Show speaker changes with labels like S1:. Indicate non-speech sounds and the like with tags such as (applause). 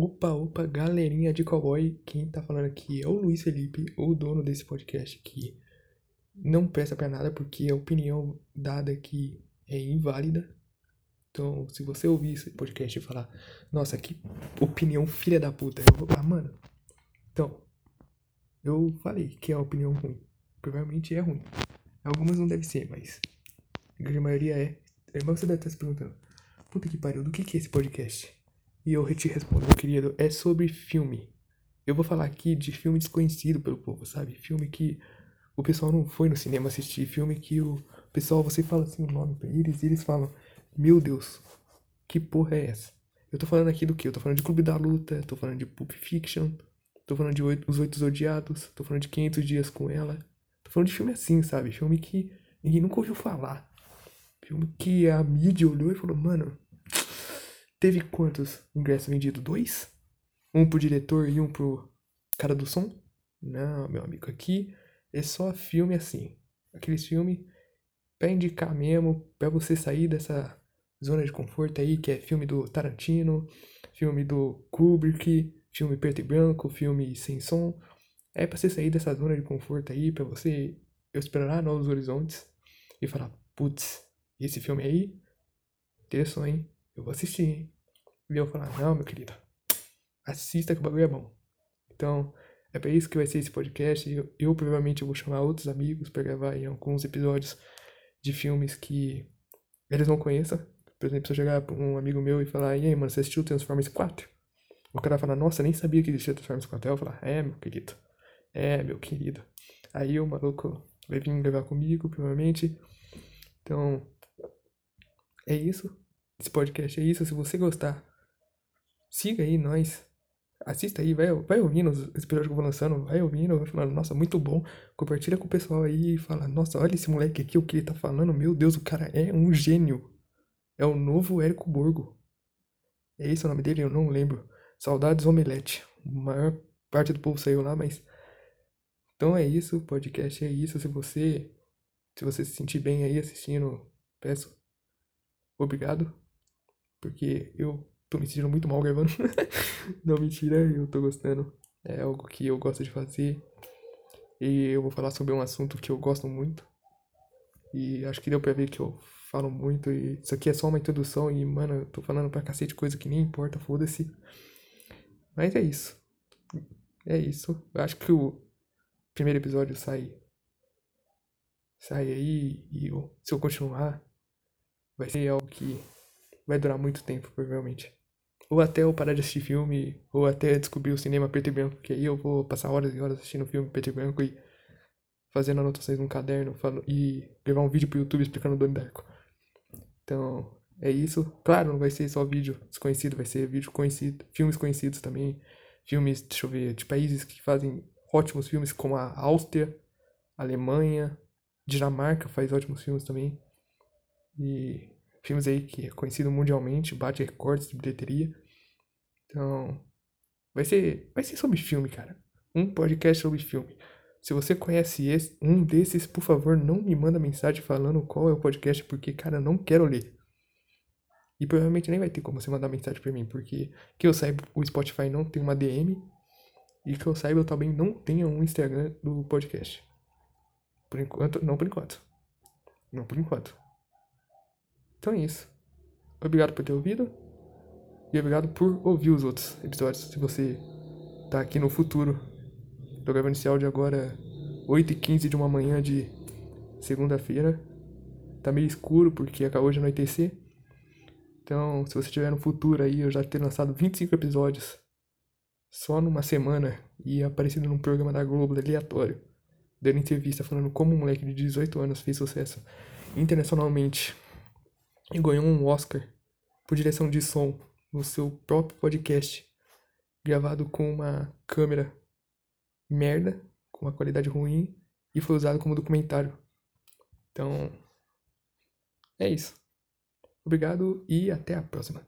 S1: Opa, opa, galerinha de cowboy. Quem tá falando aqui é o Luiz Felipe, o dono desse podcast que não presta pra nada porque a opinião dada aqui é inválida. Então, se você ouvir esse podcast e falar, nossa, que opinião filha da puta, eu vou falar, mano. Então, eu falei que é uma opinião ruim. Provavelmente é ruim. Algumas não deve ser, mas a grande maioria é. Mas você deve estar se perguntando, puta que pariu, do que, que é esse podcast? E eu te respondo, meu querido, é sobre filme. Eu vou falar aqui de filme desconhecido pelo povo, sabe? Filme que o pessoal não foi no cinema assistir. Filme que o pessoal, você fala assim o nome pra eles e eles falam: Meu Deus, que porra é essa? Eu tô falando aqui do que? Eu tô falando de Clube da Luta, tô falando de Pulp Fiction, tô falando de Os Oito Odiados, tô falando de 500 Dias com Ela. Tô falando de filme assim, sabe? Filme que ninguém nunca ouviu falar. Filme que a mídia olhou e falou: Mano, Teve quantos ingressos vendidos? Dois? Um pro diretor e um pro cara do som? Não, meu amigo, aqui é só filme assim. Aqueles filmes pra indicar mesmo, pra você sair dessa zona de conforto aí, que é filme do Tarantino, filme do Kubrick, filme preto e branco, filme sem som. É pra você sair dessa zona de conforto aí, pra você explorar novos horizontes e falar, putz, esse filme aí, interessante, hein? Eu vou assistir. E eu falar, não, meu querido, assista que o bagulho é bom. Então, é para isso que vai ser esse podcast. Eu, eu provavelmente vou chamar outros amigos para gravar em alguns episódios de filmes que eles não conheçam. Por exemplo, se eu chegar pra um amigo meu e falar, e aí, mano, você assistiu Transformers 4? O cara fala, nossa, nem sabia que existia Transformers 4. Aí eu falar, é, meu querido. É, meu querido. Aí o maluco vai vir gravar comigo, provavelmente. Então, é isso esse podcast é isso. Se você gostar, siga aí nós. Assista aí, vai, vai ouvindo os episódios que eu vou lançando, vai ouvindo, vai falando, nossa, muito bom. Compartilha com o pessoal aí e fala, nossa, olha esse moleque aqui, o que ele tá falando, meu Deus, o cara é um gênio. É o novo Érico Borgo. É esse o nome dele? Eu não lembro. Saudades Omelete. A maior parte do povo saiu lá, mas. Então é isso, o podcast é isso. Se você. Se você se sentir bem aí assistindo, peço. Obrigado porque eu tô me sentindo muito mal gravando. (laughs) Não, mentira, eu tô gostando. É algo que eu gosto de fazer. E eu vou falar sobre um assunto que eu gosto muito. E acho que deu pra ver que eu falo muito. E isso aqui é só uma introdução. E, mano, eu tô falando pra cacete coisa que nem importa, foda-se. Mas é isso. É isso. Eu acho que o primeiro episódio sai. Sai aí. E eu, se eu continuar, vai ser algo que vai durar muito tempo, provavelmente. Ou até eu parar de assistir filme, ou até descobrir o cinema preto e branco, que aí eu vou passar horas e horas assistindo filme preto e branco e fazendo anotações num caderno falo, e gravar um vídeo pro YouTube explicando o Donnie Darko. Então, é isso. Claro, não vai ser só vídeo desconhecido, vai ser vídeo conhecido, filmes conhecidos também. Filmes, deixa eu ver, de países que fazem ótimos filmes, como a Áustria, Alemanha, Dinamarca faz ótimos filmes também. E filmes aí que é conhecido mundialmente, bate recordes de bilheteria. Então, vai ser, vai ser sobre filme, cara. Um podcast sobre filme. Se você conhece esse, um desses, por favor, não me manda mensagem falando qual é o podcast, porque, cara, eu não quero ler. E provavelmente nem vai ter como você mandar mensagem pra mim, porque que eu saiba, o Spotify não tem uma DM. E que eu saiba, eu também não tenho um Instagram do podcast. Por enquanto, não por enquanto. Não por enquanto. Então é isso. Obrigado por ter ouvido. E obrigado por ouvir os outros episódios. Se você tá aqui no futuro. Tô gravando esse áudio agora 8h15 de uma manhã de segunda-feira. Tá meio escuro porque acabou de anoitecer. Então, se você estiver no futuro aí, eu já ter lançado 25 episódios só numa semana e aparecendo num programa da Globo aleatório, dando entrevista falando como um moleque de 18 anos fez sucesso internacionalmente e ganhou um Oscar por direção de som no seu próprio podcast, gravado com uma câmera merda, com uma qualidade ruim, e foi usado como documentário. Então, é isso. Obrigado e até a próxima.